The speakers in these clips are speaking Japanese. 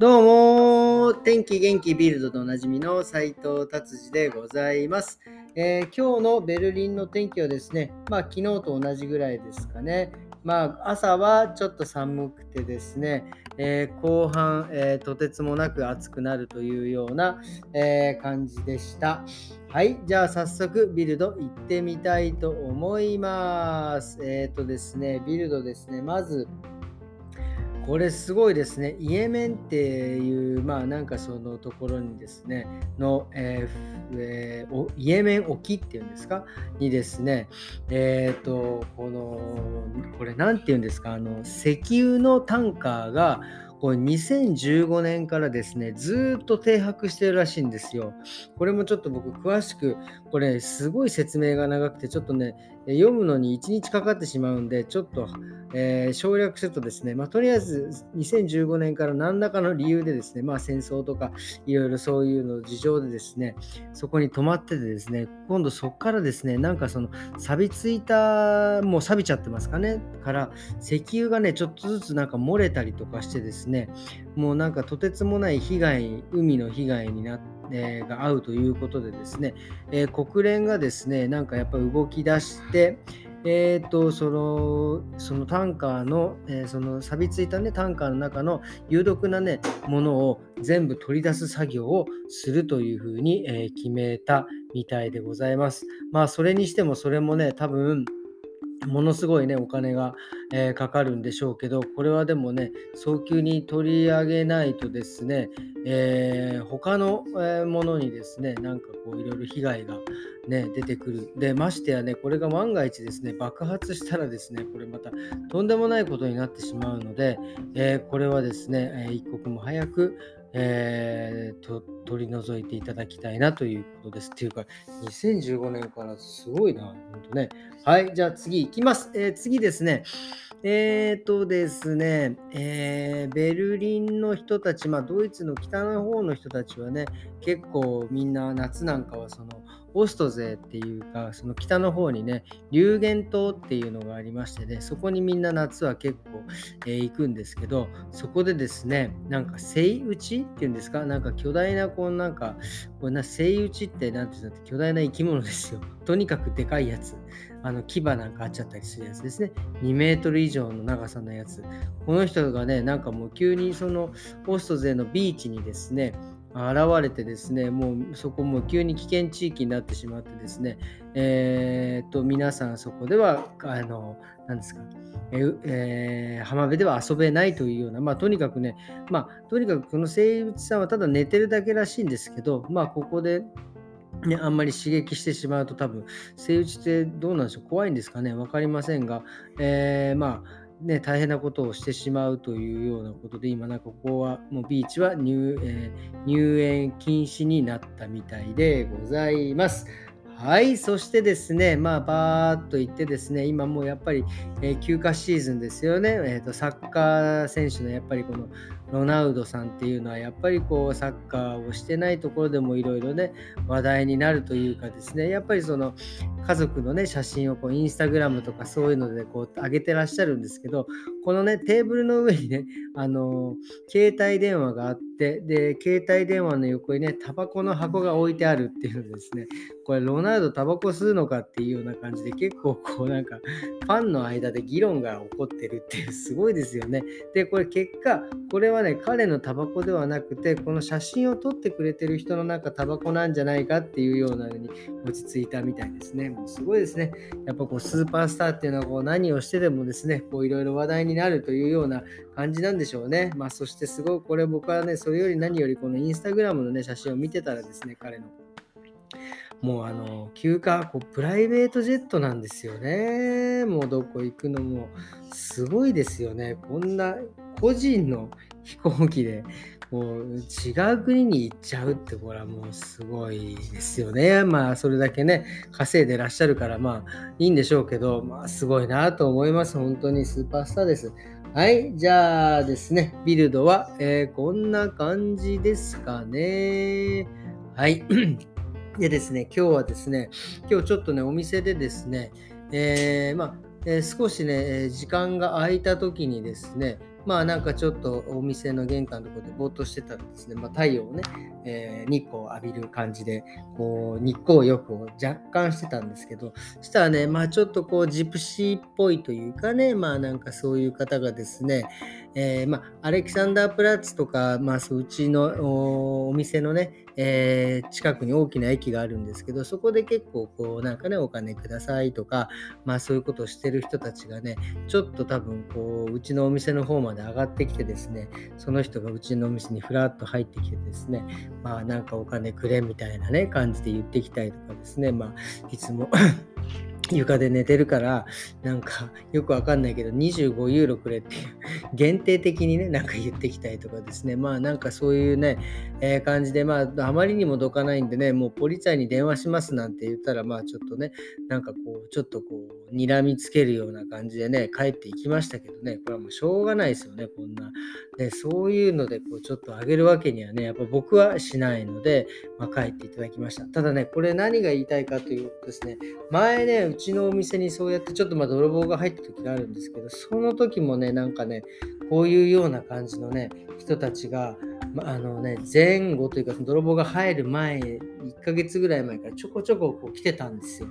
どうも、天気元気ビルドでおなじみの斉藤達治でございます、えー、今日のベルリンの天気はですね、まあ昨日と同じぐらいですかね。まあ朝はちょっと寒くてですね、えー、後半、えー、とてつもなく暑くなるというような、え感じでした。はい、じゃあ早速ビルド行ってみたいと思います。えっ、とですね、ビルドですね、まず、これすごいですね。イエメンっていう、まあなんかそのところにですね、の、えーえー、イエメン沖っていうんですか？にですね、えっ、ー、と、この、これなんていうんですか、あの、石油のタンカーが、これ2015年からですね、ずっと停泊してるらしいんですよ。これもちょっと僕詳しく、これすごい説明が長くて、ちょっとね、読むのに1日かかってしまうんで、ちょっと、えー、省略するとですね、まあ、とりあえず2015年から何らかの理由でですね、まあ、戦争とかいろいろそういうの事情でですね、そこに止まっててですね、今度そこからですね、なんかその錆びついた、もう錆びちゃってますかね、から石油がね、ちょっとずつなんか漏れたりとかしてですね、もうなんかとてつもない被害、海の被害になって、えー、が合うということでですね、えー、国連がですね、なんかやっぱり動き出して、えーと、そのそのタンカーの、えー、その錆びついた、ね、タンカーの中の有毒な、ね、ものを全部取り出す作業をするというふうに、えー、決めたみたいでございます。まあそれにしてもそれもね多分ものすごいね、お金が、えー、かかるんでしょうけど、これはでもね、早急に取り上げないとですね、えー、他の、ものにですね、なんかこういろいろ被害がね、出てくる。で、ましてやね、これが万が一ですね、爆発したらですね、これまたとんでもないことになってしまうので、えー、これはですね、え一刻も早く、えー、と取り除いていただきたいなということです。っていうか、2015年からすごいな、本当ね。はい、じゃあ次いきます。えー、次ですね。えーとですね、えー、ベルリンの人たち、まあ、ドイツの北の方の人たちはね、結構みんな夏なんかはそのオストゼっていうか、その北の方にね、流言島っていうのがありましてね、そこにみんな夏は結構、えー、行くんですけど、そこでですね、なんかセイウチっていうんですか、なんか巨大な、こうなんか、これなセイウチって何て言うんだって巨大な生き物ですよ。とにかくでかいやつ。あの牙なんかあっちゃったりするやつですね。2メートル以上の長さのやつ。この人がね、なんかもう急にそのオスト勢のビーチにですね、現れてですね、もうそこも急に危険地域になってしまってですね、えー、と皆さんそこでは、あの、何ですか、えー、浜辺では遊べないというような、まあ、とにかくね、まあ、とにかくこの生物さんはただ寝てるだけらしいんですけど、まあ、ここでね、あんまり刺激してしまうと多分、セイウチってどうなんでしょう怖いんですかね分かりませんが、えー、まあ、ね、大変なことをしてしまうというようなことで、今なんかここは、もうビーチは入,、えー、入園禁止になったみたいでございます。はい、そしてですね、まあ、バーっと行ってですね、今もうやっぱり、えー、休暇シーズンですよね、えーと、サッカー選手のやっぱりこのロナウドさんっていうのは、やっぱりこう、サッカーをしてないところでもいろいろね、話題になるというかですね、やっぱりその家族のね、写真をこうインスタグラムとかそういうのでこう上げてらっしゃるんですけど、このね、テーブルの上にね、あの携帯電話があって、で、携帯電話の横にね、タバコの箱が置いてあるっていうのですね、これロナウドタバコ吸うのかっていうような感じで結構こうなんかファンの間で議論が起こってるっていうすごいですよね。で、これ結果、これははね、彼のタバコではなくて、この写真を撮ってくれてる人の中タバコなんじゃないかっていうようなのに落ち着いたみたいですね。もうすごいですね。やっぱこうスーパースターっていうのはこう何をしてでもですね、こういろいろ話題になるというような感じなんでしょうね。まあそしてすごいこれ僕はね、それより何よりこのインスタグラムのね、写真を見てたらですね、彼の。もうあの、休暇、こうプライベートジェットなんですよね。もうどこ行くのもすごいですよね。こんな個人の飛行機でもう違う国に行っちゃうってこれはもうすごいですよね。まあそれだけね稼いでらっしゃるからまあいいんでしょうけどまあすごいなと思います。本当にスーパースターです。はい、じゃあですね、ビルドは、えー、こんな感じですかね。はい。でですね、今日はですね、今日ちょっとね、お店でですね、えー、まあ、えー、少しね、時間が空いた時にですね、まあなんかちょっとお店の玄関のところでぼーっとしてたらですね、まあ、太陽をね、えー、日光を浴びる感じで、こう日光浴を若干してたんですけど、そしたらね、まあちょっとこうジプシーっぽいというかね、まあなんかそういう方がですね、えー、まあ、アレキサンダープラッツとか、まあ、うちのお店のね、えー、近くに大きな駅があるんですけど、そこで結構こうなんかね、お金くださいとか、まあそういうことをしてる人たちがね、ちょっと多分こう、うちのお店の方まで上がってきてですね、その人がうちのお店にふらっと入ってきてですね、まあなんかお金くれみたいなね、感じで言ってきたりとかですね、まあいつも床で寝てるから、なんかよくわかんないけど、25ユーロくれっていう、限定的にね、なんか言ってきたりとかですね、まあなんかそういうね、えー、感じで、まああまりにもどかないんでね、もうポリツァイに電話しますなんて言ったら、まあちょっとね、なんかこう、ちょっとこう、睨みつけるような感じでね、帰っていきましたけどね、これはもうしょうがないですよね、こんな。で、そういうので、こう、ちょっとあげるわけにはね、やっぱ僕はしないので、まあ帰っていただきました。ただね、これ何が言いたいかというとですね、前ね、ちのお店にそうやってちょっとまあ泥棒が入った時があるんですけど、その時もね、なんかね、こういうような感じのね、人たちが、まあのね、前後というか、泥棒が入る前、1ヶ月ぐらい前からちょこちょここう来てたんですよ。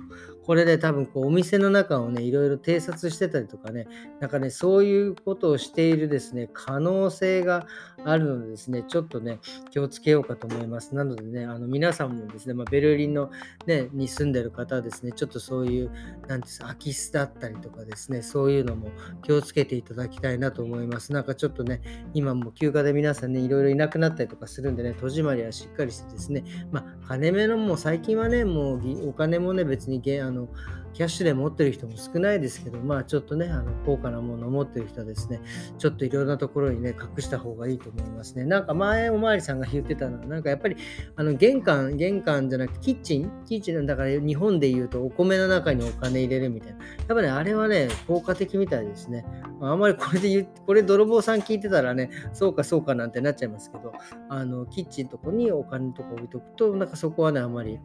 これで多分こうお店の中をね、いろいろ偵察してたりとかね、なんかね、そういうことをしているですね、可能性があるのでですね、ちょっとね、気をつけようかと思います。なのでね、あの皆さんもですね、まあ、ベルリンの、ね、に住んでる方はですね、ちょっとそういう、なんです空き巣だったりとかですね、そういうのも気をつけていただきたいなと思います。なんかちょっとね、今も休暇で皆さんね、いろいろなくなったりとかするんでね、戸締まりはしっかりしてですね、まあ、金目のもう最近はね、もうお金もね、別にあのキャッシュで持ってる人も少ないですけど、まあちょっとね、あの高価なものを持ってる人はですね、ちょっといろんなところにね、隠した方がいいと思いますね。なんか前おまわりさんが言ってたのは、なんかやっぱりあの玄関、玄関じゃなくてキッチン？キッチンだから日本で言うとお米の中にお金入れるみたいな。やっぱね、あれはね、効果的みたいですね。あんまりこれで言これ泥棒さん聞いてたらね、そうかそうかなんてなっちゃいますすけど、あのキッチンとこにお金とか置いとくと、なんかそこはね、あんまり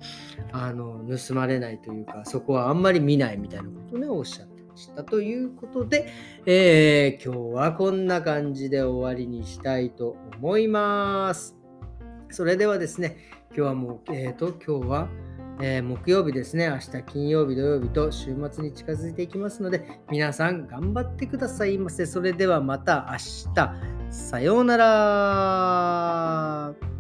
あの盗まれないというか、そこはあんまり見ないみたいなことね、おっしゃってました。ということで、えー、今日はこんな感じで終わりにしたいと思います。それではですね、今日はもう、えっ、ー、と、今日は、えー、木曜日ですね、明日金曜日、土曜日と週末に近づいていきますので、皆さん頑張ってくださいませ。それではまた明日、さようなら。